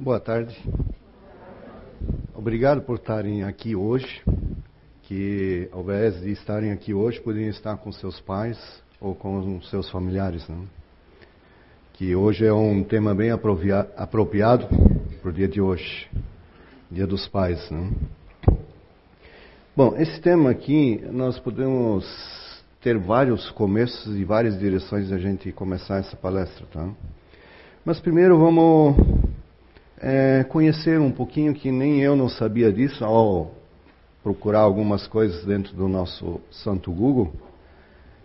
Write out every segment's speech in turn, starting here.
Boa tarde. Obrigado por estarem aqui hoje. Que ao invés de estarem aqui hoje, poderiam estar com seus pais ou com seus familiares. Né? Que hoje é um tema bem apropriado para o dia de hoje, Dia dos Pais. Né? Bom, esse tema aqui nós podemos ter vários começos e várias direções a gente começar essa palestra, tá? Mas primeiro vamos é, conhecer um pouquinho que nem eu não sabia disso ao procurar algumas coisas dentro do nosso santo Google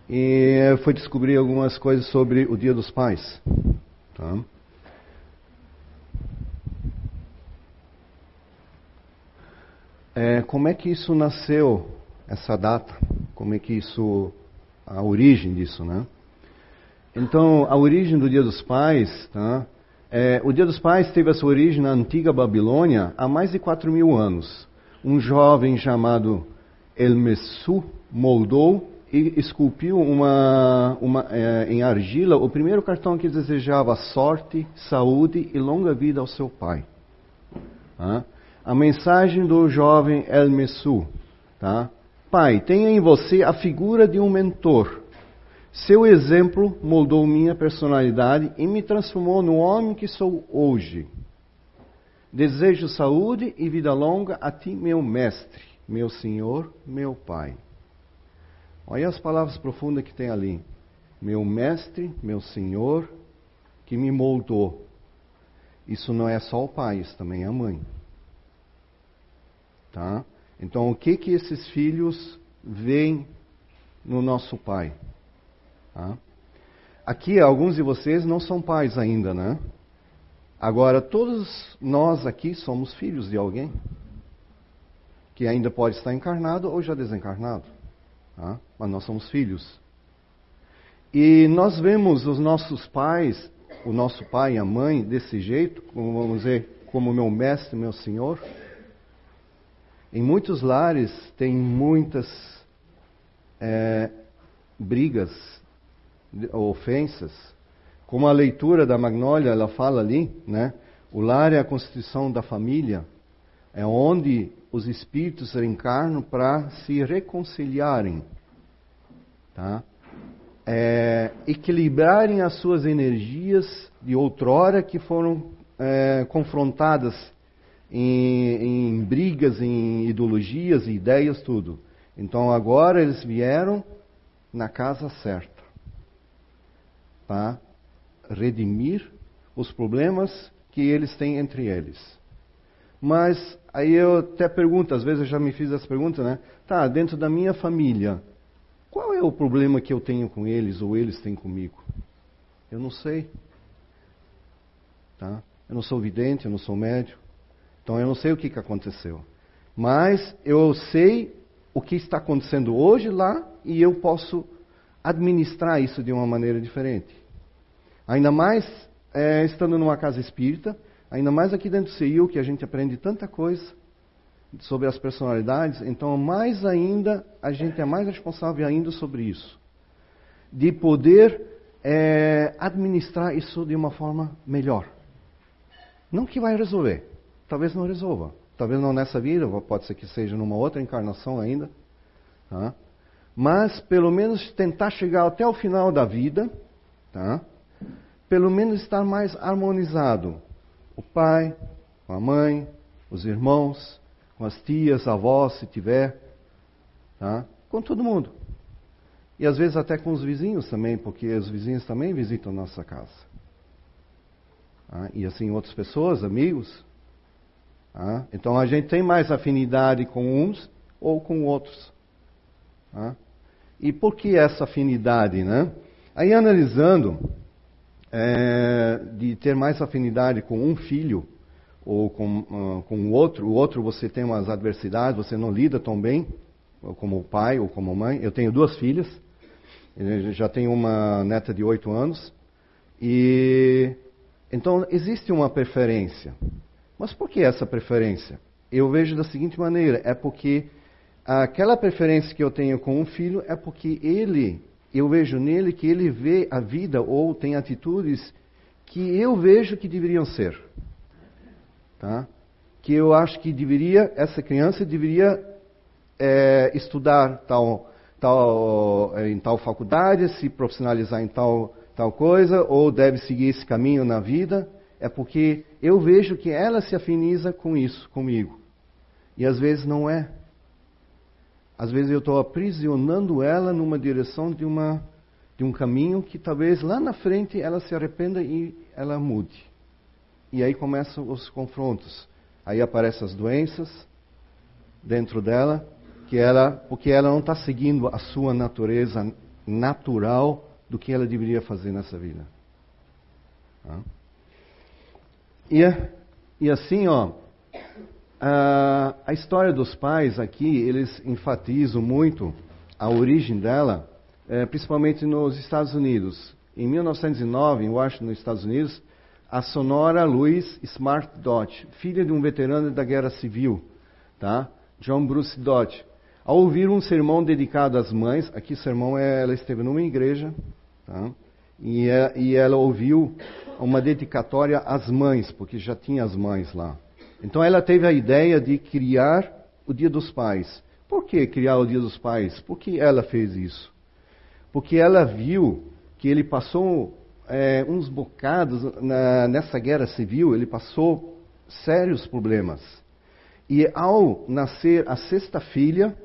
e foi descobrir algumas coisas sobre o Dia dos Pais. Tá? É, como é que isso nasceu, essa data? Como é que isso, a origem disso, né? Então, a origem do Dia dos Pais, tá? É, o Dia dos Pais teve a sua origem na antiga Babilônia há mais de 4 mil anos. Um jovem chamado Elmesu moldou e esculpiu uma, uma, é, em argila o primeiro cartão que desejava sorte, saúde e longa vida ao seu pai. Tá? A mensagem do jovem Elmesu. Tá? Pai, tenha em você a figura de um mentor seu exemplo moldou minha personalidade e me transformou no homem que sou hoje. Desejo saúde e vida longa a ti, meu mestre, meu senhor, meu pai. Olha as palavras profundas que tem ali. Meu mestre, meu senhor, que me moldou. Isso não é só o pai, isso também é a mãe. Tá? Então, o que que esses filhos veem no nosso pai? Tá? Aqui, alguns de vocês não são pais ainda, né? Agora, todos nós aqui somos filhos de alguém que ainda pode estar encarnado ou já desencarnado. Tá? Mas nós somos filhos. E nós vemos os nossos pais, o nosso pai e a mãe, desse jeito, como vamos dizer, como meu mestre, meu senhor. Em muitos lares tem muitas é, brigas ofensas, como a leitura da Magnólia, ela fala ali, né? O lar é a constituição da família, é onde os espíritos reencarnam para se reconciliarem, tá? É, equilibrarem as suas energias de outrora que foram é, confrontadas em, em brigas, em ideologias, ideias, tudo. Então agora eles vieram na casa certa para redimir os problemas que eles têm entre eles. Mas aí eu até pergunto, às vezes eu já me fiz essa pergunta, né? Tá, dentro da minha família, qual é o problema que eu tenho com eles ou eles têm comigo? Eu não sei. Tá? Eu não sou vidente, eu não sou médio. Então eu não sei o que, que aconteceu. Mas eu sei o que está acontecendo hoje lá e eu posso administrar isso de uma maneira diferente. Ainda mais é, estando numa casa espírita, ainda mais aqui dentro do CIU, que a gente aprende tanta coisa sobre as personalidades, então mais ainda, a gente é mais responsável ainda sobre isso. De poder é, administrar isso de uma forma melhor. Não que vai resolver, talvez não resolva. Talvez não nessa vida, pode ser que seja numa outra encarnação ainda. Tá? Mas pelo menos tentar chegar até o final da vida, tá? Pelo menos estar mais harmonizado. O pai, a mãe, os irmãos, com as tias, avós, se tiver, tá? com todo mundo. E às vezes até com os vizinhos também, porque os vizinhos também visitam nossa casa. Tá? E assim outras pessoas, amigos. Tá? Então a gente tem mais afinidade com uns ou com outros. Tá? E por que essa afinidade, né? Aí analisando, é, de ter mais afinidade com um filho ou com, uh, com o outro, o outro você tem umas adversidades, você não lida tão bem, como pai ou como mãe. Eu tenho duas filhas, já tenho uma neta de oito anos, e então existe uma preferência. Mas por que essa preferência? Eu vejo da seguinte maneira: é porque aquela preferência que eu tenho com um filho é porque ele, eu vejo nele que ele vê a vida ou tem atitudes que eu vejo que deveriam ser. tá? que eu acho que deveria, essa criança deveria é, estudar tal, tal, em tal faculdade, se profissionalizar em tal, tal coisa, ou deve seguir esse caminho na vida, é porque eu vejo que ela se afiniza com isso, comigo. E às vezes não é. Às vezes eu estou aprisionando ela numa direção de, uma, de um caminho que talvez lá na frente ela se arrependa e ela mude. E aí começam os confrontos. Aí aparecem as doenças dentro dela, que ela, porque ela não está seguindo a sua natureza natural do que ela deveria fazer nessa vida. Tá? E, e assim, ó, a, a história dos pais aqui, eles enfatizam muito a origem dela, é, principalmente nos Estados Unidos. Em 1909, em Washington, nos Estados Unidos, a Sonora Louise Smart Dodge, filha de um veterano da Guerra Civil, tá? John Bruce Dodge. Ao ouvir um sermão dedicado às mães, aqui o sermão é, ela esteve numa igreja, tá? e, é, e ela ouviu uma dedicatória às mães, porque já tinha as mães lá. Então ela teve a ideia de criar o Dia dos Pais. Por que criar o Dia dos Pais? Por que ela fez isso? Porque ela viu que ele passou é, uns bocados na, nessa guerra civil, ele passou sérios problemas. E ao nascer a sexta filha,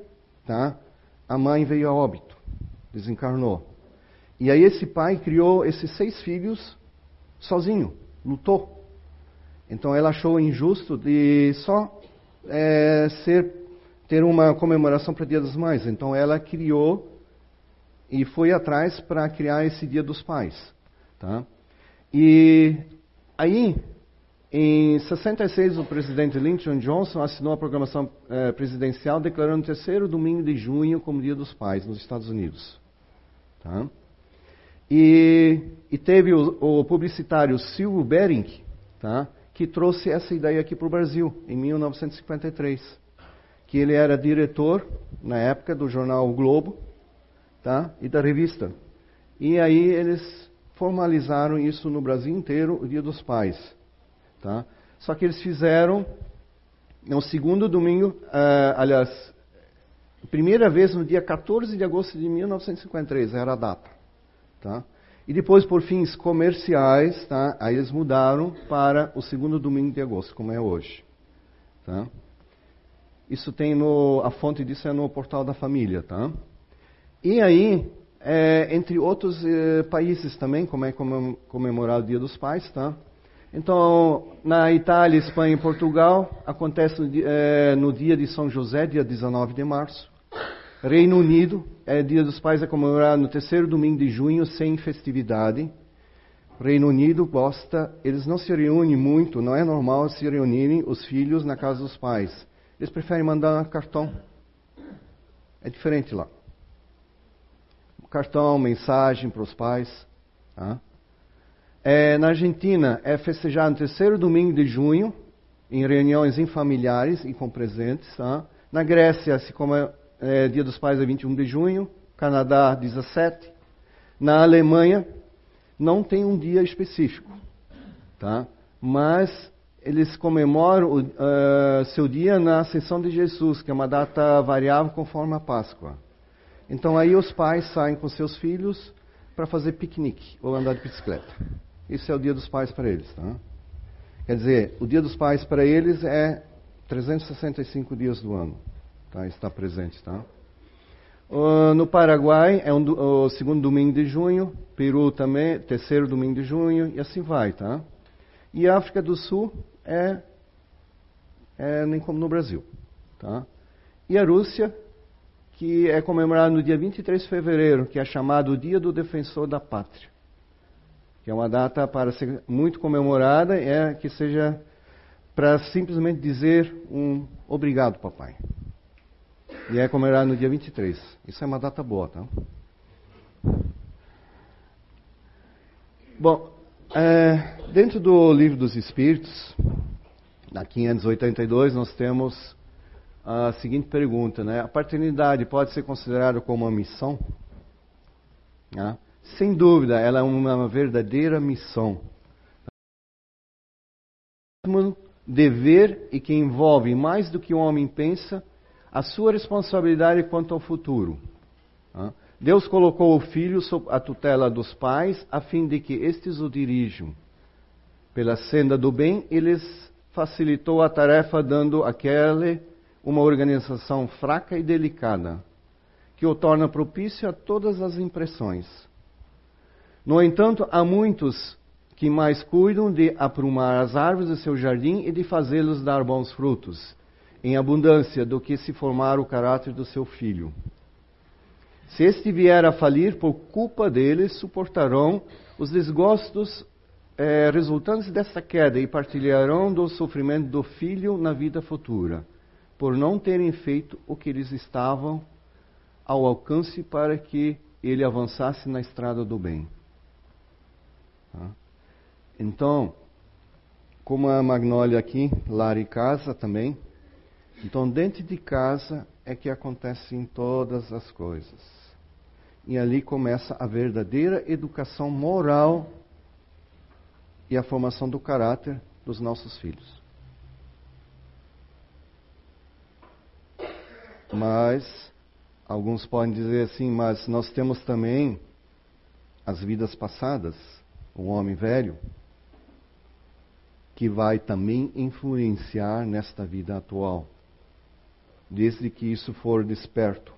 tá, a mãe veio a óbito, desencarnou. E aí esse pai criou esses seis filhos sozinho, lutou. Então ela achou injusto de só é, ser ter uma comemoração para o Dia das Mães. Então ela criou e foi atrás para criar esse Dia dos Pais. Tá? E aí, em 66, o presidente Lyndon Johnson assinou a programação eh, presidencial declarando o terceiro domingo de junho como Dia dos Pais nos Estados Unidos. Tá? E, e, teve o, o, publicitário Silvio Bering, tá? Que trouxe essa ideia aqui para o Brasil, em 1953. Que ele era diretor, na época, do jornal o Globo tá? e da revista. E aí eles formalizaram isso no Brasil inteiro, o Dia dos Pais. Tá? Só que eles fizeram no segundo domingo, uh, aliás, primeira vez no dia 14 de agosto de 1953, era a data. Tá? E depois, por fins comerciais, tá? aí eles mudaram para o segundo domingo de agosto, como é hoje. Tá? Isso tem no, a fonte disso é no portal da família, tá? E aí, é, entre outros é, países também, como é comemorar o Dia dos Pais, tá? Então, na Itália, Espanha e Portugal, acontece é, no dia de São José, dia 19 de março. Reino Unido, é, Dia dos Pais é comemorado no terceiro domingo de junho, sem festividade. Reino Unido gosta, eles não se reúnem muito, não é normal se reunirem os filhos na casa dos pais. Eles preferem mandar cartão. É diferente lá cartão, mensagem para os pais. Tá? É, na Argentina é festejado no terceiro domingo de junho, em reuniões em familiares e com presentes. Tá? Na Grécia, se como é, Dia dos Pais é 21 de junho, Canadá 17. Na Alemanha não tem um dia específico, tá? Mas eles comemoram uh, seu dia na Ascensão de Jesus, que é uma data variável conforme a Páscoa. Então aí os pais saem com seus filhos para fazer piquenique ou andar de bicicleta. Isso é o dia dos pais para eles, tá? Quer dizer, o dia dos pais para eles é 365 dias do ano, tá? Está presente, tá? Uh, no Paraguai é um, o segundo domingo de junho, Peru também, terceiro domingo de junho, e assim vai, tá? E África do Sul é, é nem como no Brasil, tá? E a Rússia que é comemorado no dia 23 de fevereiro, que é chamado o Dia do Defensor da Pátria. Que é uma data para ser muito comemorada, é que seja para simplesmente dizer um obrigado, papai. E é comemorado no dia 23. Isso é uma data boa, tá? Bom, é, dentro do Livro dos Espíritos, na 582, nós temos a seguinte pergunta, né? A paternidade pode ser considerada como uma missão? Né? Sem dúvida, ela é uma verdadeira missão. dever e que envolve mais do que o homem pensa a sua responsabilidade quanto ao futuro. Deus colocou o filho sob a tutela dos pais a fim de que estes o dirijam. Pela senda do bem, eles facilitou a tarefa dando àquele uma organização fraca e delicada, que o torna propício a todas as impressões. No entanto, há muitos que mais cuidam de aprumar as árvores do seu jardim e de fazê-los dar bons frutos, em abundância, do que se formar o caráter do seu filho. Se este vier a falir por culpa deles, suportarão os desgostos eh, resultantes dessa queda e partilharão do sofrimento do filho na vida futura, por não terem feito o que eles estavam ao alcance para que ele avançasse na estrada do bem. Tá? Então, como a Magnólia aqui, lar e casa também. Então, dentro de casa é que acontecem todas as coisas. E ali começa a verdadeira educação moral e a formação do caráter dos nossos filhos. Mas, alguns podem dizer assim, mas nós temos também as vidas passadas, o homem velho, que vai também influenciar nesta vida atual, desde que isso for desperto.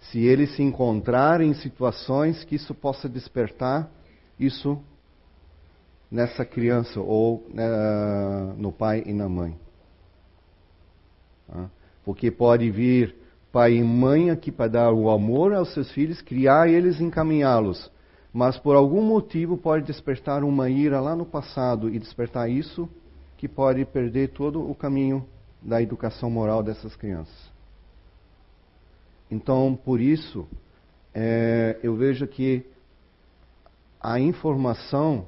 Se ele se encontrar em situações que isso possa despertar isso nessa criança ou né, no pai e na mãe. Porque pode vir pai e mãe aqui para dar o amor aos seus filhos, criar eles, encaminhá-los mas por algum motivo pode despertar uma ira lá no passado e despertar isso que pode perder todo o caminho da educação moral dessas crianças. Então, por isso, é, eu vejo que a informação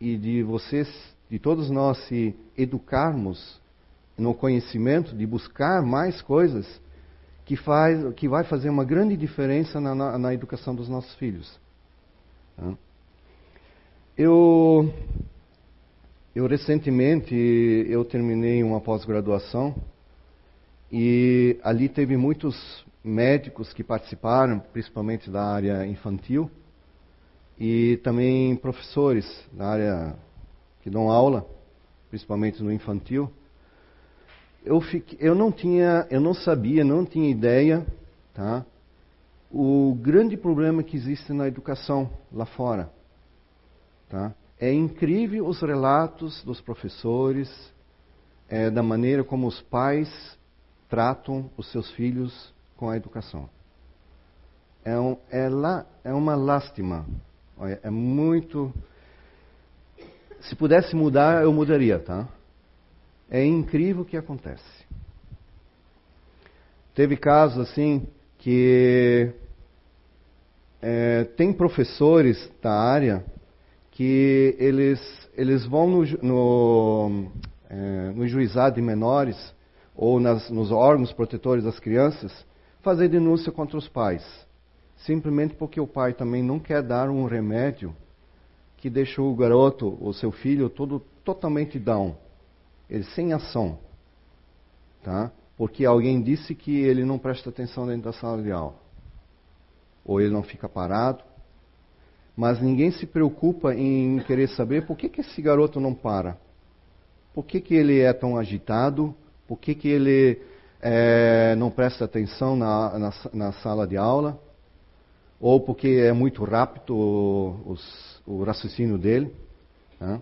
e de vocês, de todos nós se educarmos no conhecimento, de buscar mais coisas, que, faz, que vai fazer uma grande diferença na, na, na educação dos nossos filhos. Eu, eu recentemente eu terminei uma pós-graduação e ali teve muitos médicos que participaram, principalmente da área infantil, e também professores da área que dão aula, principalmente no infantil. Eu, fiquei, eu não tinha, eu não sabia, não tinha ideia, tá? o grande problema que existe na educação lá fora. Tá? É incrível os relatos dos professores, é, da maneira como os pais tratam os seus filhos com a educação. É, um, é, é uma lástima. É muito. Se pudesse mudar, eu mudaria, tá? É incrível o que acontece. Teve casos assim que é, tem professores da área que eles, eles vão no, no, é, no juizado de menores ou nas, nos órgãos protetores das crianças fazer denúncia contra os pais. Simplesmente porque o pai também não quer dar um remédio que deixa o garoto, o seu filho, todo totalmente down. Ele sem ação. Tá? Porque alguém disse que ele não presta atenção dentro da sala de aula ou ele não fica parado. Mas ninguém se preocupa em querer saber por que, que esse garoto não para. Por que, que ele é tão agitado? Por que, que ele é, não presta atenção na, na, na, sala de aula? Ou porque é muito rápido o, o raciocínio dele? Né?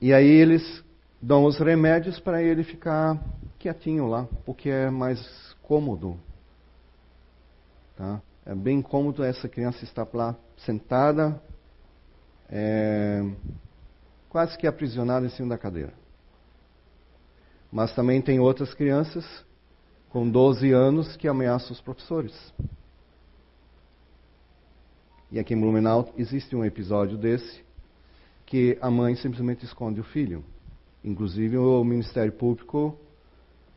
E aí eles dão os remédios para ele ficar quietinho lá, porque é mais cômodo. Tá? É bem cômodo essa criança estar lá sentada, é, quase que aprisionada em cima da cadeira. Mas também tem outras crianças com 12 anos que ameaçam os professores. E aqui em Blumenau existe um episódio desse que a mãe simplesmente esconde o filho. Inclusive o Ministério Público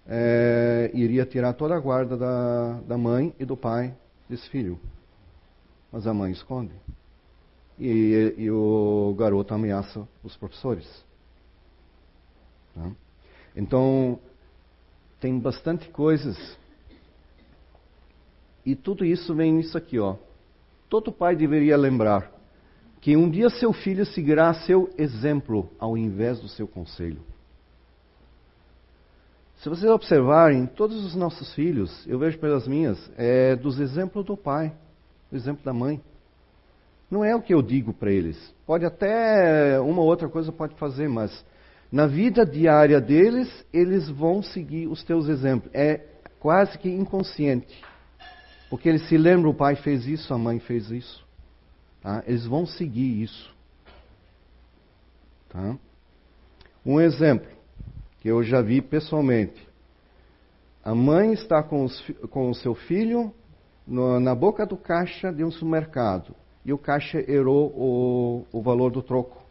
é, iria tirar toda a guarda da, da mãe e do pai desse filho. Mas a mãe esconde. E, e o garoto ameaça os professores. Tá? Então, tem bastante coisas. E tudo isso vem nisso aqui, ó. Todo pai deveria lembrar que um dia seu filho seguirá seu exemplo ao invés do seu conselho. Se vocês observarem, todos os nossos filhos, eu vejo pelas minhas, é dos exemplos do pai, do exemplo da mãe. Não é o que eu digo para eles. Pode até uma ou outra coisa pode fazer, mas na vida diária deles, eles vão seguir os teus exemplos. É quase que inconsciente. Porque eles se lembram, o pai fez isso, a mãe fez isso. Tá? Eles vão seguir isso. Tá? Um exemplo que eu já vi pessoalmente. A mãe está com, os, com o seu filho no, na boca do caixa de um supermercado e o caixa errou o, o valor do troco,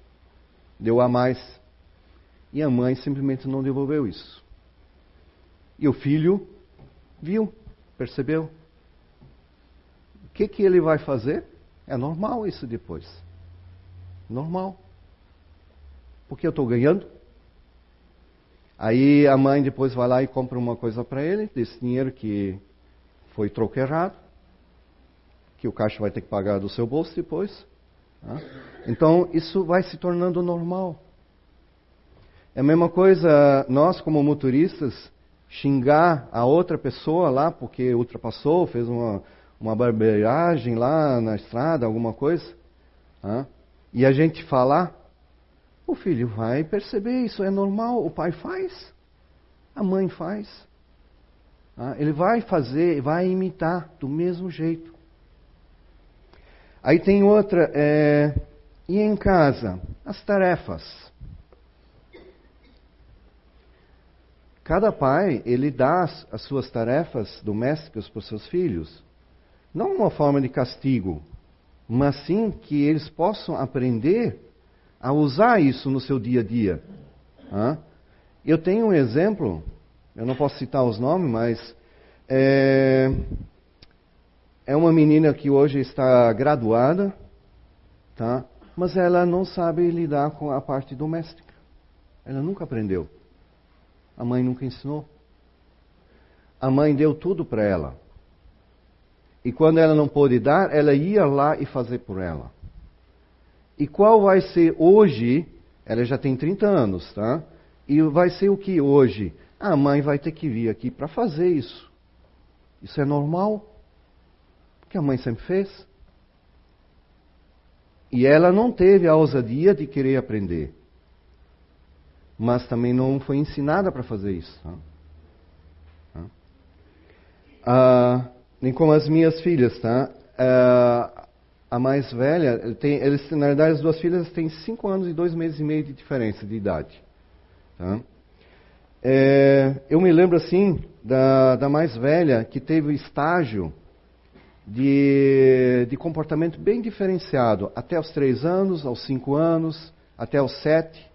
deu a mais. E a mãe simplesmente não devolveu isso. E o filho viu, percebeu. O que, que ele vai fazer? É normal isso depois. Normal. Porque eu estou ganhando. Aí a mãe depois vai lá e compra uma coisa para ele, desse dinheiro que foi troco errado, que o caixa vai ter que pagar do seu bolso depois. Tá? Então isso vai se tornando normal. É a mesma coisa nós como motoristas xingar a outra pessoa lá porque ultrapassou, fez uma, uma barbeiragem lá na estrada, alguma coisa. Tá? E a gente falar, o filho vai perceber, isso é normal, o pai faz, a mãe faz. Ah, ele vai fazer, vai imitar do mesmo jeito. Aí tem outra, é, e em casa, as tarefas. Cada pai, ele dá as, as suas tarefas domésticas para os seus filhos, não uma forma de castigo, mas sim que eles possam aprender a usar isso no seu dia a dia. Eu tenho um exemplo, eu não posso citar os nomes, mas é, é uma menina que hoje está graduada, tá? mas ela não sabe lidar com a parte doméstica. Ela nunca aprendeu. A mãe nunca ensinou. A mãe deu tudo para ela. E quando ela não pôde dar, ela ia lá e fazer por ela. E qual vai ser hoje? Ela já tem 30 anos, tá? E vai ser o que hoje? A mãe vai ter que vir aqui para fazer isso. Isso é normal? Porque a mãe sempre fez. E ela não teve a ousadia de querer aprender. Mas também não foi ensinada para fazer isso. Tá? Ah, nem como as minhas filhas, tá? Ah, a mais velha, tem, eles, na verdade, as duas filhas têm cinco anos e dois meses e meio de diferença de idade. Tá? É, eu me lembro, assim, da, da mais velha, que teve estágio de, de comportamento bem diferenciado, até os três anos, aos cinco anos, até os sete.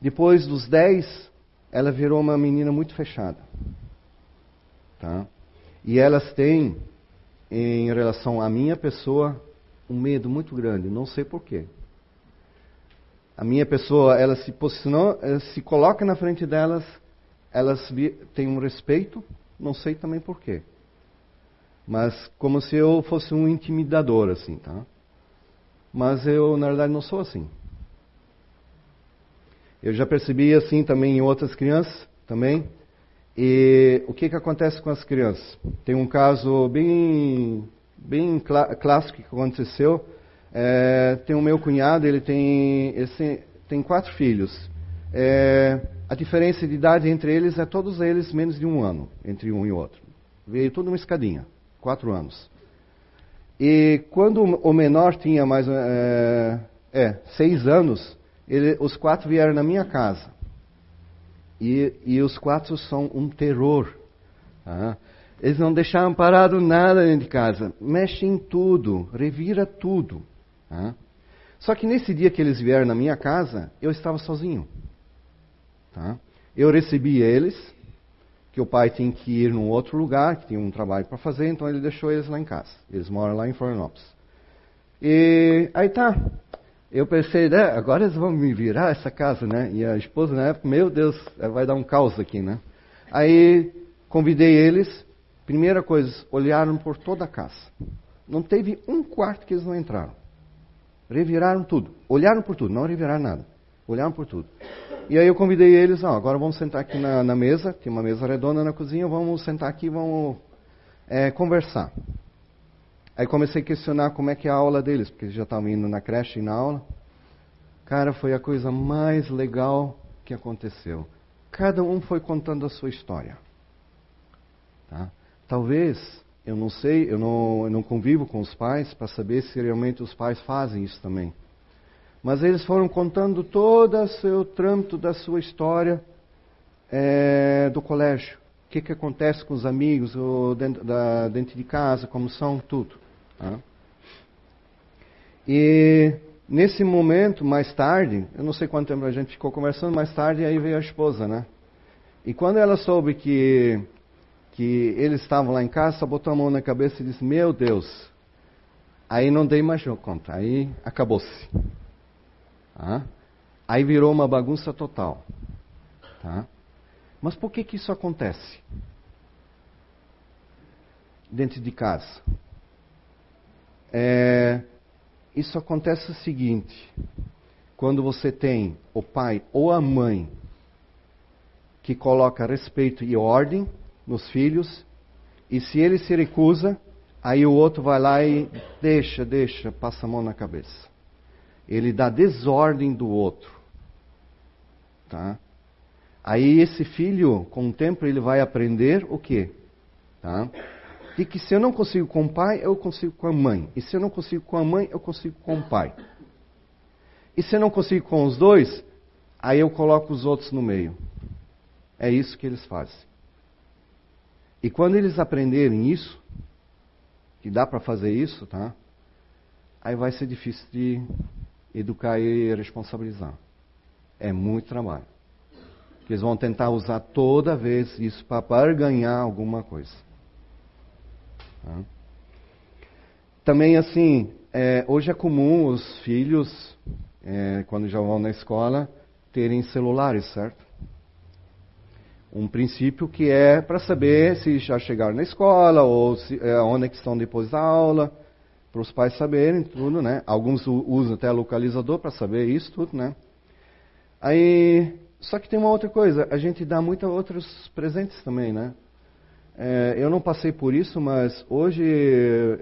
Depois dos dez, ela virou uma menina muito fechada. Tá? E elas têm, em relação à minha pessoa, um medo muito grande, não sei porquê. A minha pessoa, ela se posicionou, ela se coloca na frente delas, elas têm um respeito, não sei também porquê. Mas como se eu fosse um intimidador, assim, tá? Mas eu, na verdade, não sou assim. Eu já percebi assim também em outras crianças, também. E o que, que acontece com as crianças? Tem um caso bem bem clá clássico que aconteceu. É, tem o meu cunhado, ele tem, tem quatro filhos. É, a diferença de idade entre eles é todos eles menos de um ano, entre um e outro. Veio tudo uma escadinha, quatro anos. E quando o menor tinha mais é, é seis anos, ele, os quatro vieram na minha casa. E, e os quatro são um terror. Tá? Eles não deixaram parado nada dentro de casa. Mexe em tudo, revira tudo. Tá? Só que nesse dia que eles vieram na minha casa, eu estava sozinho. Tá? Eu recebi eles, que o pai tinha que ir num outro lugar, que tinha um trabalho para fazer, então ele deixou eles lá em casa. Eles moram lá em Florianópolis. E aí tá. eu pensei, né, agora eles vão me virar essa casa, né? E a esposa na época, meu Deus, vai dar um caos aqui, né? Aí convidei eles, primeira coisa, olharam por toda a casa. Não teve um quarto que eles não entraram. Reviraram tudo. Olharam por tudo, não reviraram nada. Olharam por tudo. E aí eu convidei eles, ó, agora vamos sentar aqui na, na mesa, tem uma mesa redonda na cozinha, vamos sentar aqui e vamos é, conversar. Aí comecei a questionar como é que é a aula deles, porque eles já estavam indo na creche e na aula. Cara, foi a coisa mais legal que aconteceu. Cada um foi contando a sua história. Tá? Talvez, eu não sei, eu não, eu não convivo com os pais para saber se realmente os pais fazem isso também. Mas eles foram contando todo o seu trâmito da sua história é, do colégio. O que, que acontece com os amigos, ou dentro, da, dentro de casa, como são, tudo. Tá? E nesse momento, mais tarde, eu não sei quanto tempo a gente ficou conversando, mais tarde aí veio a esposa, né? E quando ela soube que, que eles estavam lá em casa, botou a mão na cabeça e disse: Meu Deus, aí não dei mais conta, aí acabou-se. Tá? Aí virou uma bagunça total. Tá? Mas por que, que isso acontece? Dentro de casa. É, isso acontece o seguinte: quando você tem o pai ou a mãe que coloca respeito e ordem nos filhos, e se ele se recusa, aí o outro vai lá e deixa, deixa, passa a mão na cabeça. Ele dá desordem do outro. Tá? Aí esse filho, com o tempo, ele vai aprender o quê? Tá? de que se eu não consigo com o pai, eu consigo com a mãe. E se eu não consigo com a mãe, eu consigo com o pai. E se eu não consigo com os dois, aí eu coloco os outros no meio. É isso que eles fazem. E quando eles aprenderem isso, que dá para fazer isso, tá? Aí vai ser difícil de educar e responsabilizar. É muito trabalho. Eles vão tentar usar toda vez isso para ganhar alguma coisa. Tá? Também, assim, é, hoje é comum os filhos, é, quando já vão na escola, terem celulares, certo? Um princípio que é para saber se já chegaram na escola ou se, é, onde é que estão depois da aula, para os pais saberem tudo, né? Alguns usam até localizador para saber isso tudo, né? Aí, só que tem uma outra coisa, a gente dá muitos outros presentes também, né? É, eu não passei por isso, mas hoje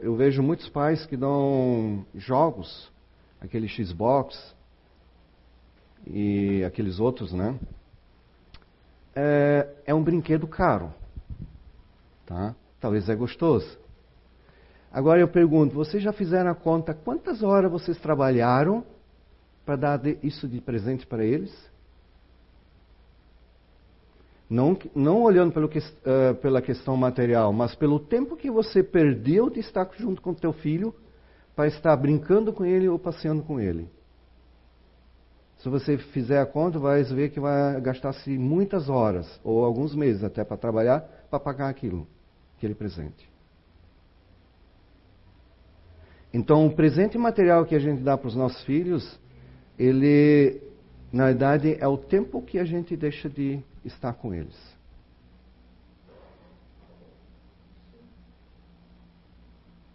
eu vejo muitos pais que dão jogos, aquele Xbox e aqueles outros, né? É, é um brinquedo caro, tá? Talvez é gostoso. Agora eu pergunto, vocês já fizeram a conta quantas horas vocês trabalharam para dar isso de presente para eles? Não, não olhando pelo que, uh, pela questão material, mas pelo tempo que você perdeu de estar junto com teu filho para estar brincando com ele ou passeando com ele. Se você fizer a conta, vai ver que vai gastar-se muitas horas, ou alguns meses até para trabalhar, para pagar aquilo, aquele presente. Então, o presente material que a gente dá para os nossos filhos, ele, na verdade, é o tempo que a gente deixa de estar com eles.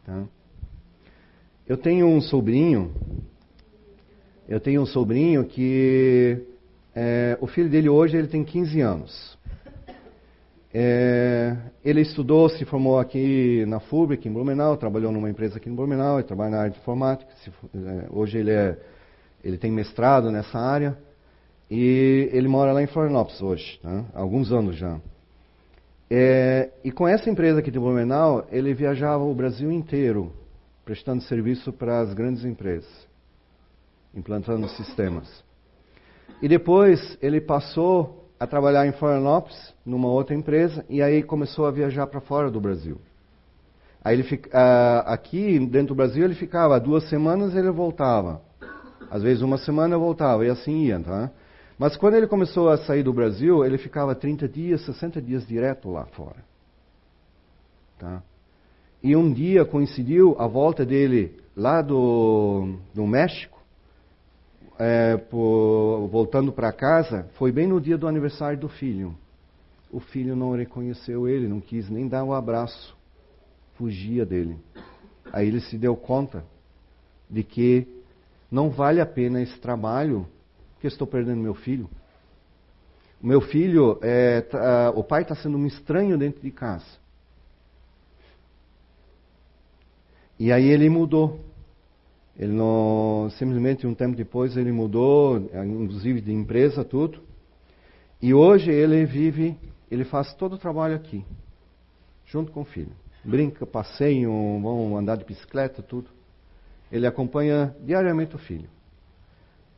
Tá? Eu tenho um sobrinho, eu tenho um sobrinho que é, o filho dele hoje ele tem 15 anos. É, ele estudou, se formou aqui na FUB, aqui em Blumenau, trabalhou numa empresa aqui em Blumenau, ele trabalha na área de informática. Se, é, hoje ele, é, ele tem mestrado nessa área. E ele mora lá em Florianópolis hoje, tá? há alguns anos já. É, e com essa empresa aqui de Blumenau, ele viajava o Brasil inteiro, prestando serviço para as grandes empresas, implantando sistemas. E depois ele passou a trabalhar em Florianópolis, numa outra empresa, e aí começou a viajar para fora do Brasil. Aí ele fica, aqui dentro do Brasil ele ficava duas semanas ele voltava. Às vezes uma semana eu voltava, e assim ia, tá? Mas quando ele começou a sair do Brasil, ele ficava 30 dias, 60 dias direto lá fora. Tá? E um dia coincidiu a volta dele lá do, do México é, voltando para casa, foi bem no dia do aniversário do filho. O filho não reconheceu ele, não quis nem dar o um abraço, fugia dele. Aí ele se deu conta de que não vale a pena esse trabalho, que estou perdendo meu filho. O meu filho, é, tá, o pai está sendo um estranho dentro de casa. E aí ele mudou. Ele não, simplesmente um tempo depois ele mudou, inclusive de empresa, tudo. E hoje ele vive, ele faz todo o trabalho aqui, junto com o filho. Brinca, passeia, vão andar de bicicleta, tudo. Ele acompanha diariamente o filho.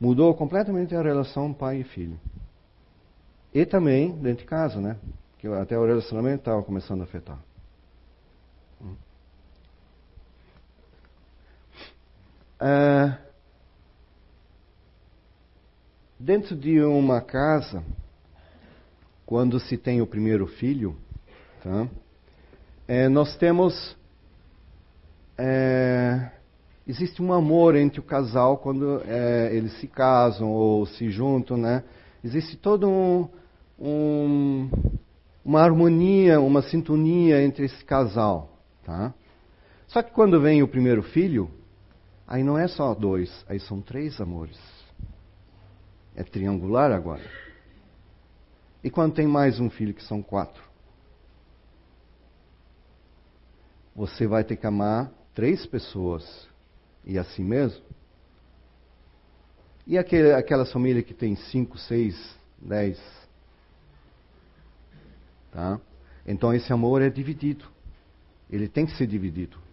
Mudou completamente a relação pai e filho. E também dentro de casa, né? Que até o relacionamento estava começando a afetar. Ah, dentro de uma casa, quando se tem o primeiro filho, tá? É, nós temos. É, existe um amor entre o casal quando é, eles se casam ou se juntam, né? Existe todo um, um, uma harmonia, uma sintonia entre esse casal, tá? Só que quando vem o primeiro filho, Aí não é só dois, aí são três amores. É triangular agora. E quando tem mais um filho, que são quatro? Você vai ter que amar três pessoas. E assim mesmo? E aquele, aquela família que tem cinco, seis, dez? Tá? Então esse amor é dividido. Ele tem que ser dividido.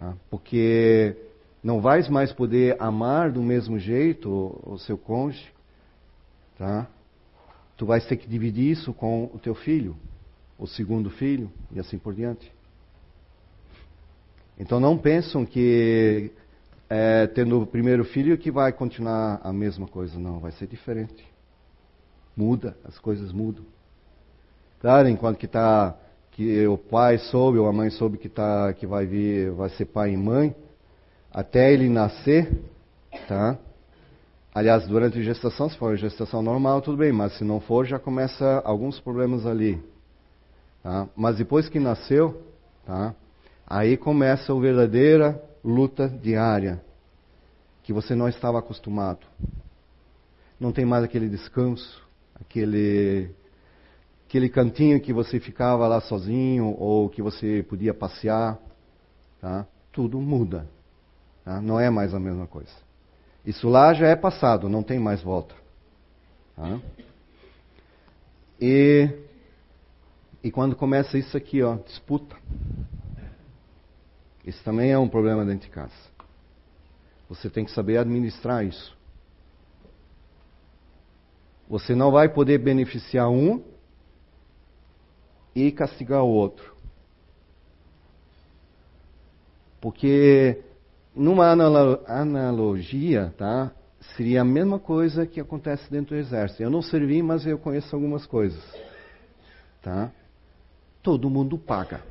Tá? Porque não vais mais poder amar do mesmo jeito o, o seu cônjuge. Tá? Tu vais ter que dividir isso com o teu filho, o segundo filho, e assim por diante. Então não pensam que é, tendo o primeiro filho que vai continuar a mesma coisa. Não, vai ser diferente. Muda, as coisas mudam. Claro, enquanto que está que o pai soube ou a mãe soube que, tá, que vai vir, vai ser pai e mãe, até ele nascer, tá? Aliás, durante a gestação, se for gestação normal, tudo bem, mas se não for, já começa alguns problemas ali. Tá? Mas depois que nasceu, tá? aí começa a verdadeira luta diária, que você não estava acostumado. Não tem mais aquele descanso, aquele aquele cantinho que você ficava lá sozinho ou que você podia passear, tá? tudo muda. Tá? Não é mais a mesma coisa. Isso lá já é passado, não tem mais volta. Tá? E, e quando começa isso aqui, ó, disputa. Isso também é um problema dentro de casa. Você tem que saber administrar isso. Você não vai poder beneficiar um e castigar o outro. Porque numa analogia, tá? Seria a mesma coisa que acontece dentro do exército. Eu não servi, mas eu conheço algumas coisas. Tá? Todo mundo paga.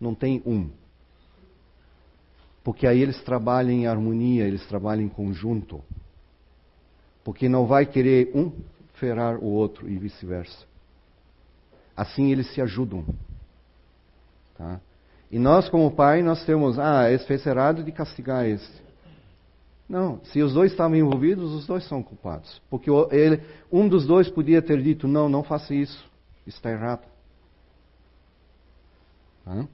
Não tem um. Porque aí eles trabalham em harmonia, eles trabalham em conjunto. Porque não vai querer um ferar o outro e vice-versa. Assim eles se ajudam. Tá? E nós, como pai, nós temos, ah, esse fez errado de castigar esse. Não, se os dois estavam envolvidos, os dois são culpados. Porque ele, um dos dois podia ter dito, não, não faça isso, está errado. Tá?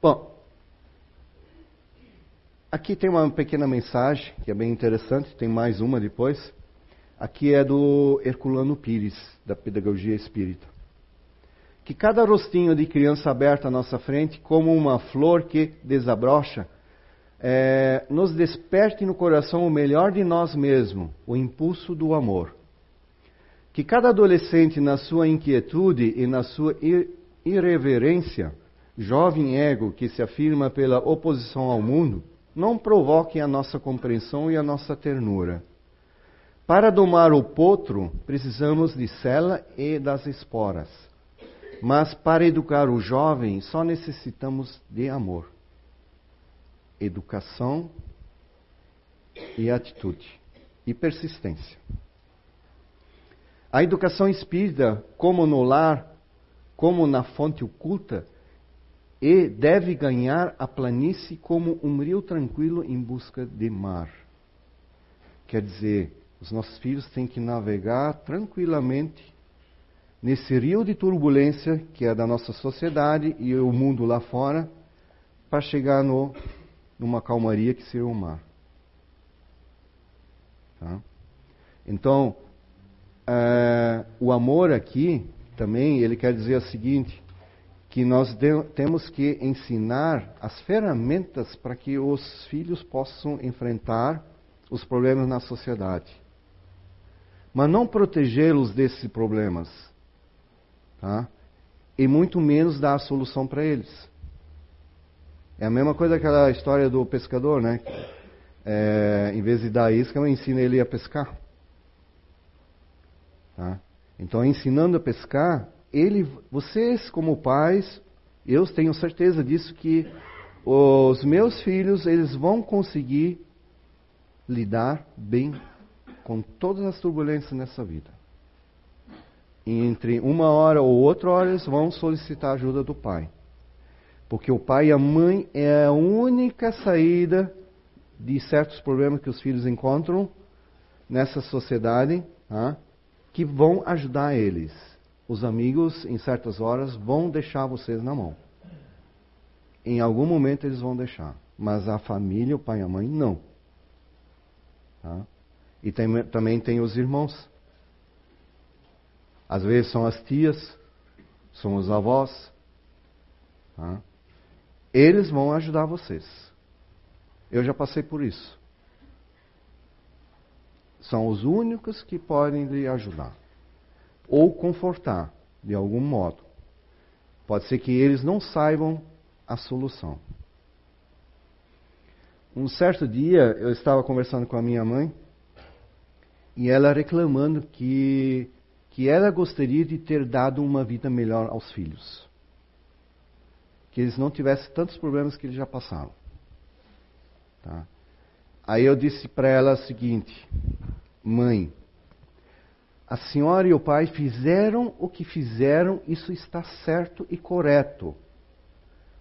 Bom, aqui tem uma pequena mensagem que é bem interessante, tem mais uma depois. Aqui é do Herculano Pires, da Pedagogia Espírita. Que cada rostinho de criança aberta à nossa frente, como uma flor que desabrocha, é, nos desperte no coração o melhor de nós mesmos, o impulso do amor. Que cada adolescente, na sua inquietude e na sua irreverência, jovem ego que se afirma pela oposição ao mundo, não provoque a nossa compreensão e a nossa ternura para domar o potro, precisamos de cela e das esporas. Mas para educar o jovem, só necessitamos de amor. Educação e atitude e persistência. A educação espírita, como no lar, como na fonte oculta, e deve ganhar a planície como um rio tranquilo em busca de mar. Quer dizer, os nossos filhos têm que navegar tranquilamente nesse rio de turbulência que é da nossa sociedade e o mundo lá fora, para chegar no, numa calmaria que seria o mar. Tá? Então, é, o amor aqui também, ele quer dizer o seguinte, que nós de, temos que ensinar as ferramentas para que os filhos possam enfrentar os problemas na sociedade. Mas não protegê-los desses problemas. Tá? E muito menos dar a solução para eles. É a mesma coisa aquela história do pescador, né? É, em vez de dar isca, eu ensino ele a pescar. Tá? Então, ensinando a pescar, ele, vocês como pais, eu tenho certeza disso que os meus filhos eles vão conseguir lidar bem com todas as turbulências nessa vida. E entre uma hora ou outra hora eles vão solicitar ajuda do pai. Porque o pai e a mãe é a única saída de certos problemas que os filhos encontram nessa sociedade, tá? que vão ajudar eles. Os amigos, em certas horas, vão deixar vocês na mão. Em algum momento eles vão deixar. Mas a família, o pai e a mãe, não. Tá? E tem, também tem os irmãos. Às vezes são as tias, são os avós. Tá? Eles vão ajudar vocês. Eu já passei por isso. São os únicos que podem lhe ajudar. Ou confortar, de algum modo. Pode ser que eles não saibam a solução. Um certo dia eu estava conversando com a minha mãe e ela reclamando que, que ela gostaria de ter dado uma vida melhor aos filhos. Que eles não tivessem tantos problemas que eles já passaram. Tá? Aí eu disse para ela o seguinte: Mãe, a senhora e o pai fizeram o que fizeram, isso está certo e correto.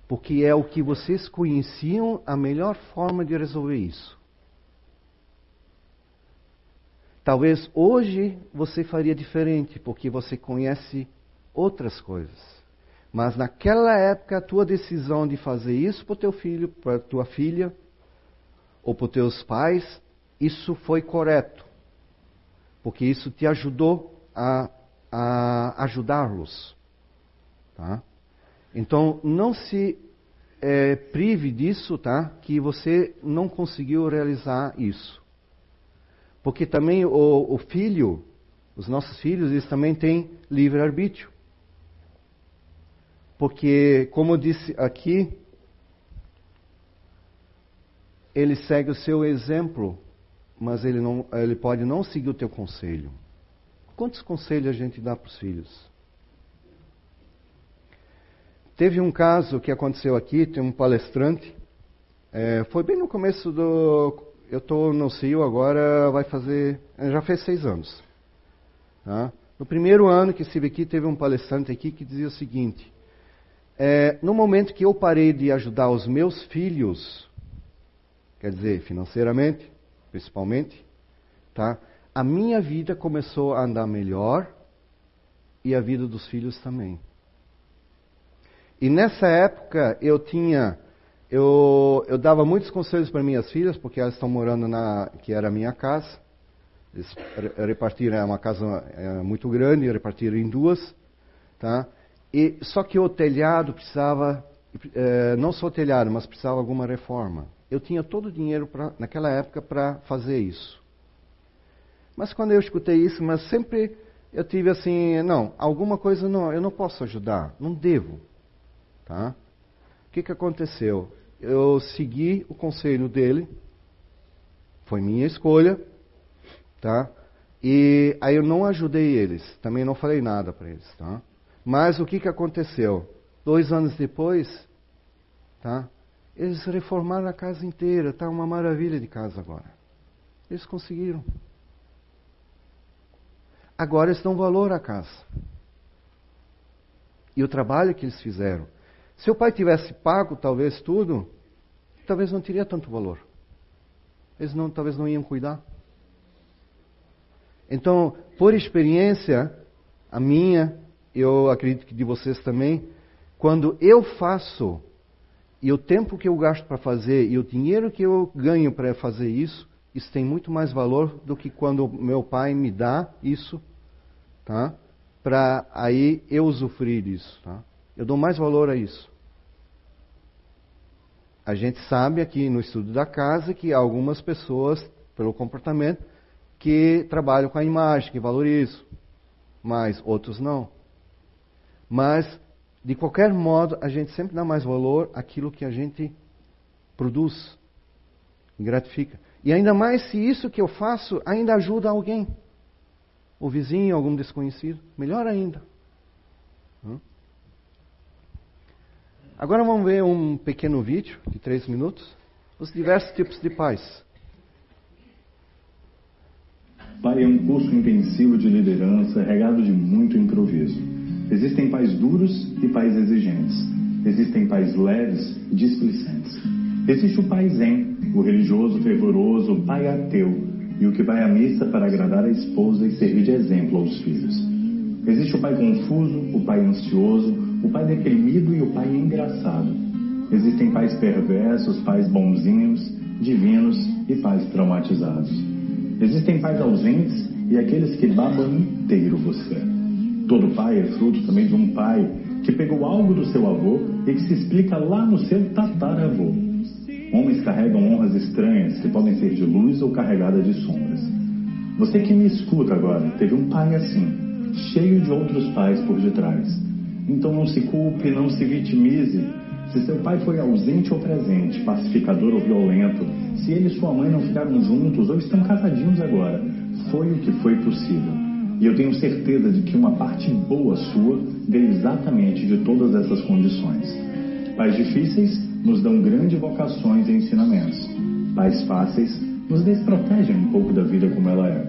Porque é o que vocês conheciam a melhor forma de resolver isso. Talvez hoje você faria diferente, porque você conhece outras coisas. Mas naquela época, a tua decisão de fazer isso para o teu filho, para a tua filha, ou para os teus pais, isso foi correto. Porque isso te ajudou a, a ajudá-los. Tá? Então, não se é, prive disso, tá? Que você não conseguiu realizar isso. Porque também o, o filho, os nossos filhos, eles também têm livre-arbítrio. Porque, como disse aqui, ele segue o seu exemplo, mas ele, não, ele pode não seguir o teu conselho. Quantos conselhos a gente dá para os filhos? Teve um caso que aconteceu aqui, tem um palestrante, é, foi bem no começo do, eu estou no CIO agora, vai fazer. Já fez seis anos. Tá? No primeiro ano que estive aqui, teve um palestrante aqui que dizia o seguinte: é, no momento que eu parei de ajudar os meus filhos, quer dizer, financeiramente, principalmente, tá? a minha vida começou a andar melhor e a vida dos filhos também. E nessa época eu tinha eu, eu dava muitos conselhos para minhas filhas, porque elas estão morando na que era a minha casa. Eles repartiram, é uma casa é, muito grande, repartiram em duas, tá? E só que o telhado precisava, é, não só o telhado, mas precisava alguma reforma. Eu tinha todo o dinheiro pra, naquela época para fazer isso. Mas quando eu escutei isso, mas sempre eu tive assim, não, alguma coisa não, eu não posso ajudar, não devo, tá? Que que aconteceu? eu segui o conselho dele, foi minha escolha, tá? E aí eu não ajudei eles, também não falei nada para eles, tá? Mas o que que aconteceu? Dois anos depois, tá? Eles reformaram a casa inteira, tá uma maravilha de casa agora. Eles conseguiram. Agora eles dão valor à casa. E o trabalho que eles fizeram. Se o pai tivesse pago talvez tudo, talvez não teria tanto valor. Eles não, talvez não iam cuidar. Então, por experiência, a minha, eu acredito que de vocês também, quando eu faço e o tempo que eu gasto para fazer e o dinheiro que eu ganho para fazer isso, isso tem muito mais valor do que quando meu pai me dá isso, tá? Para aí eu usufruir disso, tá? Eu dou mais valor a isso. A gente sabe aqui no estudo da casa que algumas pessoas, pelo comportamento, que trabalham com a imagem, que valorizam, mas outros não. Mas, de qualquer modo, a gente sempre dá mais valor àquilo que a gente produz, gratifica. E ainda mais se isso que eu faço ainda ajuda alguém. O vizinho, algum desconhecido. Melhor ainda. Agora vamos ver um pequeno vídeo de três minutos. Os diversos tipos de pais. Pai é um curso intensivo de liderança regado de muito improviso. Existem pais duros e pais exigentes. Existem pais leves e displicentes. Existe o pai zen, o religioso fervoroso, o pai ateu e o que vai à missa para agradar a esposa e servir de exemplo aos filhos. Existe o pai confuso, o pai ansioso, o pai deprimido e o pai engraçado. Existem pais perversos, pais bonzinhos, divinos e pais traumatizados. Existem pais ausentes e aqueles que babam inteiro você. Todo pai é fruto também de um pai que pegou algo do seu avô e que se explica lá no seu tataravô. Homens carregam honras estranhas que podem ser de luz ou carregadas de sombras. Você que me escuta agora teve um pai assim, cheio de outros pais por detrás. Então não se culpe, não se vitimize. Se seu pai foi ausente ou presente, pacificador ou violento, se ele e sua mãe não ficaram juntos ou estão casadinhos agora, foi o que foi possível. E eu tenho certeza de que uma parte boa sua veio exatamente de todas essas condições. Pais difíceis nos dão grandes vocações e ensinamentos. Pais fáceis nos desprotegem um pouco da vida como ela é.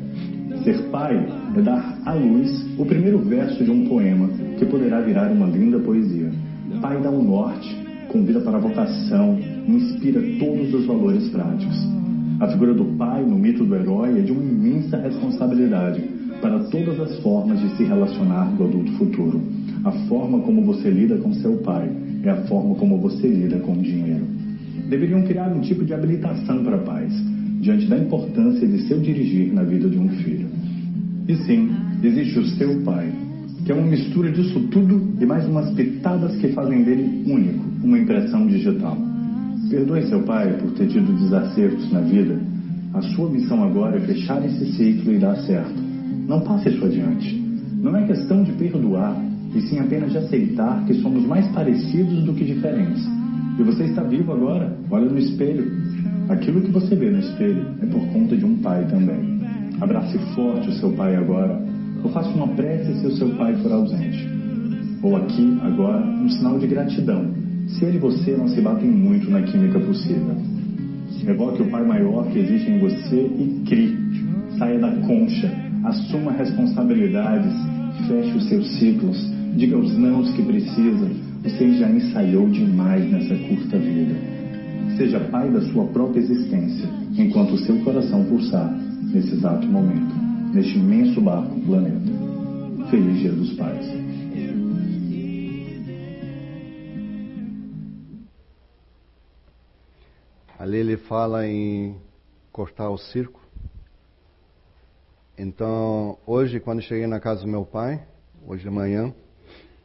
Ser pai é dar à luz o primeiro verso de um poema que poderá virar uma linda poesia. Pai dá o um norte, convida para a vocação, inspira todos os valores práticos. A figura do pai no mito do herói é de uma imensa responsabilidade para todas as formas de se relacionar do adulto futuro. A forma como você lida com seu pai é a forma como você lida com o dinheiro. Deveriam criar um tipo de habilitação para pais, diante da importância de seu dirigir na vida de um filho. E sim, existe o seu pai, que é uma mistura disso tudo e mais umas pitadas que fazem dele único, uma impressão digital. Perdoe seu pai por ter tido desacertos na vida. A sua missão agora é fechar esse ciclo e dar certo. Não passe isso adiante. Não é questão de perdoar, e sim apenas de aceitar que somos mais parecidos do que diferentes. E você está vivo agora, olha no espelho. Aquilo que você vê no espelho é por conta de um pai também. Abrace forte o seu pai agora ou faça uma prece se o seu pai for ausente. Ou aqui, agora, um sinal de gratidão, se ele e você não se batem muito na química possível. Evoque o Pai maior que existe em você e crie. Saia da concha, assuma responsabilidades, feche os seus ciclos, diga os nãos que precisa. Você já ensaiou demais nessa curta vida. Seja pai da sua própria existência, enquanto o seu coração pulsar nesse exato momento neste imenso barco planeta. Feliz Dia dos Pais. Ali ele fala em cortar o circo. Então, hoje, quando cheguei na casa do meu pai, hoje de manhã,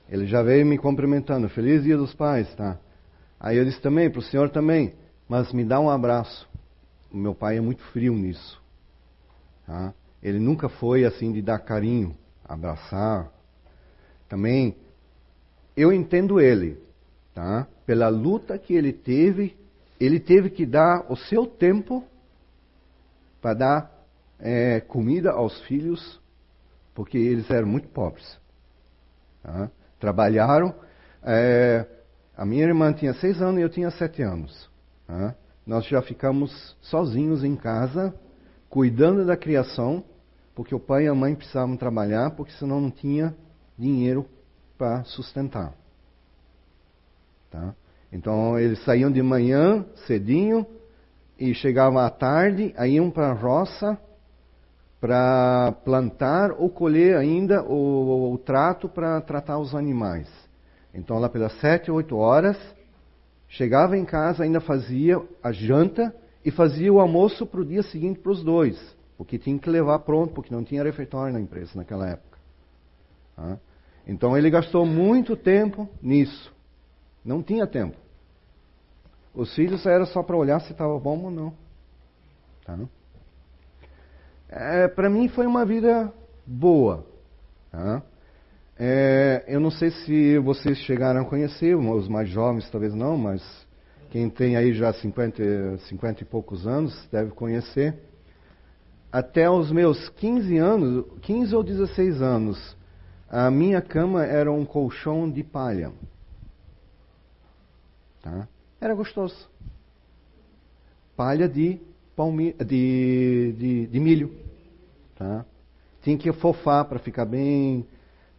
ele já veio me cumprimentando. Feliz Dia dos Pais, tá? Aí eu disse também, para o senhor também, mas me dá um abraço. O meu pai é muito frio nisso. Tá? Ele nunca foi assim de dar carinho, abraçar. Também eu entendo ele, tá? Pela luta que ele teve, ele teve que dar o seu tempo para dar é, comida aos filhos, porque eles eram muito pobres. Tá? Trabalharam. É, a minha irmã tinha seis anos e eu tinha sete anos. Tá? Nós já ficamos sozinhos em casa cuidando da criação, porque o pai e a mãe precisavam trabalhar, porque senão não tinha dinheiro para sustentar. Tá? Então eles saíam de manhã cedinho e chegavam à tarde, aí iam para a roça para plantar ou colher ainda o, o trato para tratar os animais. Então lá pelas sete, oito horas, chegava em casa, ainda fazia a janta e fazia o almoço para o dia seguinte para os dois, porque tinha que levar pronto, porque não tinha refeitório na empresa naquela época. Tá? Então ele gastou muito tempo nisso. Não tinha tempo. Os filhos era só para olhar se estava bom ou não. Tá? É, para mim foi uma vida boa. Tá? É, eu não sei se vocês chegaram a conhecer, os mais jovens talvez não, mas quem tem aí já 50, 50 e poucos anos deve conhecer. Até os meus 15 anos, 15 ou 16 anos, a minha cama era um colchão de palha. Tá? Era gostoso. Palha de, palmi, de, de, de milho. Tá? Tinha que fofar para ficar bem,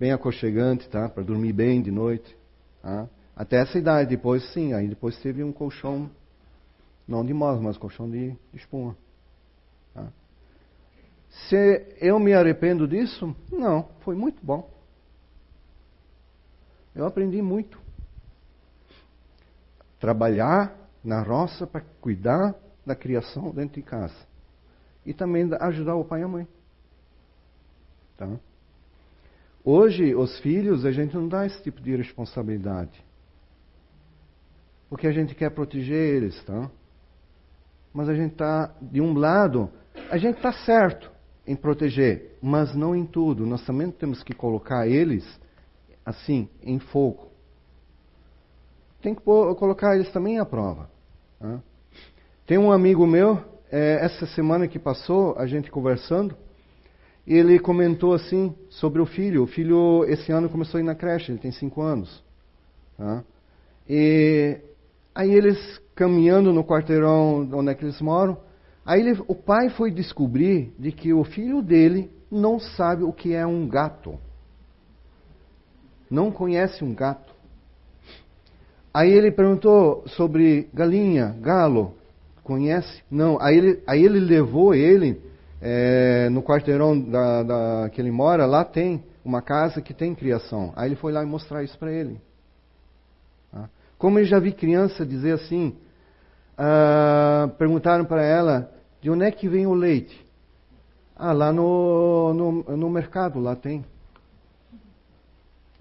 bem aconchegante, tá? para dormir bem de noite. Tá? Até essa idade, depois sim, aí depois teve um colchão, não de mola, mas colchão de, de espuma. Se eu me arrependo disso? Não, foi muito bom. Eu aprendi muito trabalhar na roça para cuidar da criação dentro de casa. E também ajudar o pai e a mãe. Tá? Hoje, os filhos, a gente não dá esse tipo de responsabilidade. Porque a gente quer proteger eles, tá? Mas a gente está, de um lado, a gente está certo em proteger, mas não em tudo. Nós também temos que colocar eles, assim, em fogo tem que colocar eles também à prova. Né? Tem um amigo meu, é, essa semana que passou, a gente conversando, ele comentou assim sobre o filho. O filho esse ano começou a ir na creche, ele tem cinco anos. Tá? E aí eles caminhando no quarteirão onde é que eles moram, aí ele, o pai foi descobrir de que o filho dele não sabe o que é um gato. Não conhece um gato. Aí ele perguntou sobre galinha, galo, conhece? Não. Aí ele, aí ele levou ele é, no quarteirão da, da, que ele mora, lá tem uma casa que tem criação. Aí ele foi lá e mostrar isso para ele. Tá? Como eu já vi criança dizer assim, ah, perguntaram para ela de onde é que vem o leite. Ah, lá no, no, no mercado, lá tem.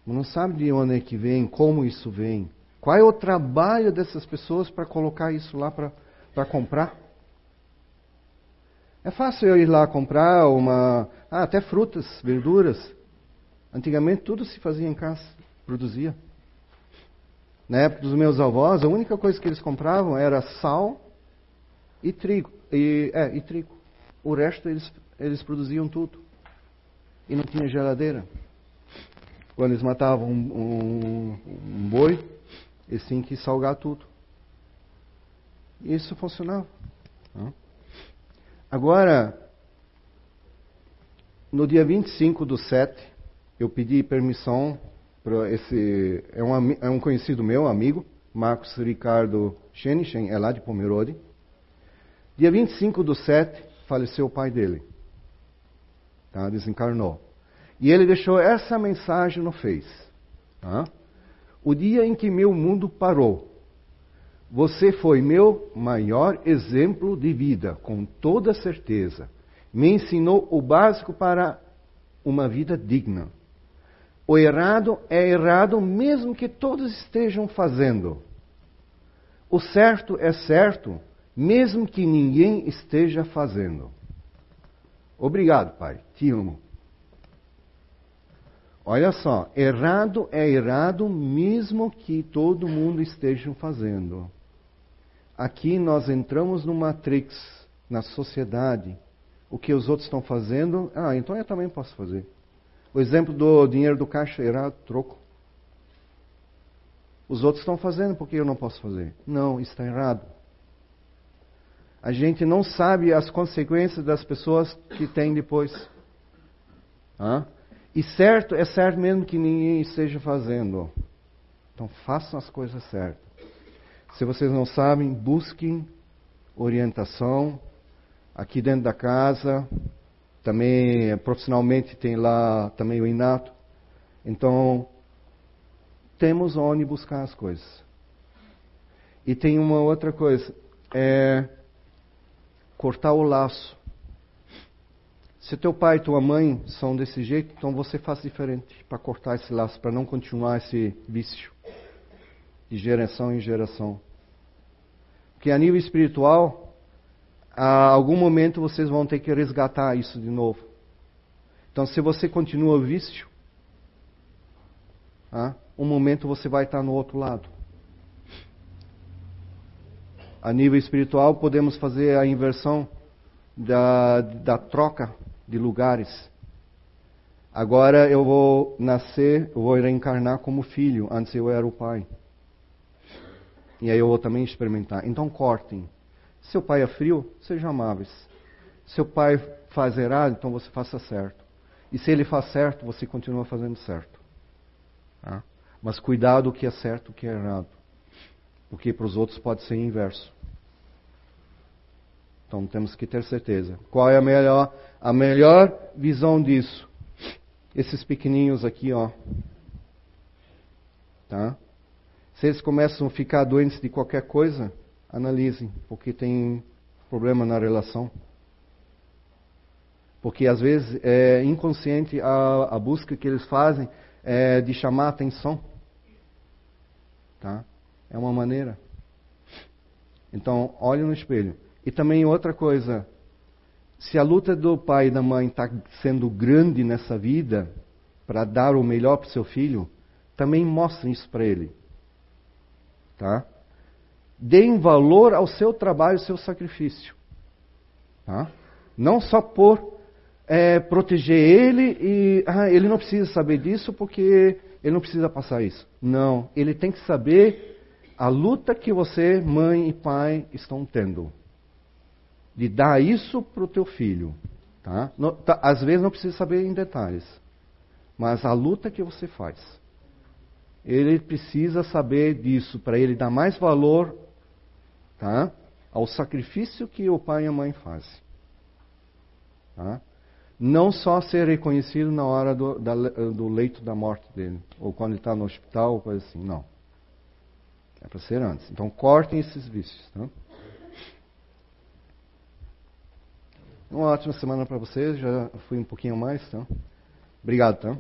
Não sabe de onde é que vem, como isso vem. Qual é o trabalho dessas pessoas para colocar isso lá para comprar? É fácil eu ir lá comprar uma. Ah, até frutas, verduras. Antigamente tudo se fazia em casa, produzia. Na época dos meus avós, a única coisa que eles compravam era sal e trigo. E, é, e trigo. O resto eles, eles produziam tudo. E não tinha geladeira. Quando eles matavam um, um, um boi, eles tinham que salgar tudo. E isso funcionava. Agora, no dia 25 do 7, eu pedi permissão esse. É um, é um conhecido meu, amigo, Marcos Ricardo Schenichen, é lá de Pomerode. Dia 25 do 7, faleceu o pai dele. Tá? Desencarnou. E ele deixou essa mensagem no Face. Tá? o dia em que meu mundo parou. Você foi meu maior exemplo de vida, com toda certeza. Me ensinou o básico para uma vida digna. O errado é errado mesmo que todos estejam fazendo. O certo é certo mesmo que ninguém esteja fazendo. Obrigado, Pai. Te amo. Olha só, errado é errado mesmo que todo mundo esteja fazendo. Aqui nós entramos no matrix, na sociedade. O que os outros estão fazendo, ah, então eu também posso fazer. O exemplo do dinheiro do caixa errado, troco. Os outros estão fazendo, por que eu não posso fazer? Não, está errado. a gente não sabe as consequências das pessoas que tem depois. Hã? E certo é certo mesmo que ninguém esteja fazendo. Então façam as coisas certas. Se vocês não sabem, busquem orientação aqui dentro da casa. Também profissionalmente tem lá também o Inato. Então temos onde buscar as coisas. E tem uma outra coisa, é cortar o laço. Se teu pai e tua mãe são desse jeito, então você faz diferente para cortar esse laço, para não continuar esse vício de geração em geração. Porque a nível espiritual, a algum momento vocês vão ter que resgatar isso de novo. Então, se você continua o vício, ah, um momento você vai estar no outro lado. A nível espiritual, podemos fazer a inversão da, da troca de lugares. Agora eu vou nascer, eu vou reencarnar como filho, antes eu era o pai. E aí eu vou também experimentar. Então cortem. Seu pai é frio, sejam amáveis. Seu pai faz errado, então você faça certo. E se ele faz certo, você continua fazendo certo. Tá? Mas cuidado o que é certo o que é errado. Porque para os outros pode ser inverso. Então temos que ter certeza. Qual é a melhor, a melhor visão disso? Esses pequeninhos aqui, ó. Tá? Se eles começam a ficar doentes de qualquer coisa, analisem, porque tem problema na relação. Porque às vezes é inconsciente a, a busca que eles fazem é de chamar atenção. Tá? É uma maneira. Então, olhe no espelho. E também outra coisa, se a luta do pai e da mãe está sendo grande nessa vida, para dar o melhor para o seu filho, também mostrem isso para ele. Tá? Deem valor ao seu trabalho, ao seu sacrifício. Tá? Não só por é, proteger ele e ah, ele não precisa saber disso porque ele não precisa passar isso. Não, ele tem que saber a luta que você, mãe e pai, estão tendo de dar isso para o teu filho. Tá? Tá? Às vezes não precisa saber em detalhes, mas a luta que você faz. Ele precisa saber disso para ele dar mais valor tá? ao sacrifício que o pai e a mãe fazem. Tá? Não só ser reconhecido na hora do, da, do leito da morte dele, ou quando ele está no hospital, ou coisa assim. Não. É para ser antes. Então cortem esses vícios. Tá? Uma ótima semana para vocês. Já fui um pouquinho mais, então. Obrigado, tá?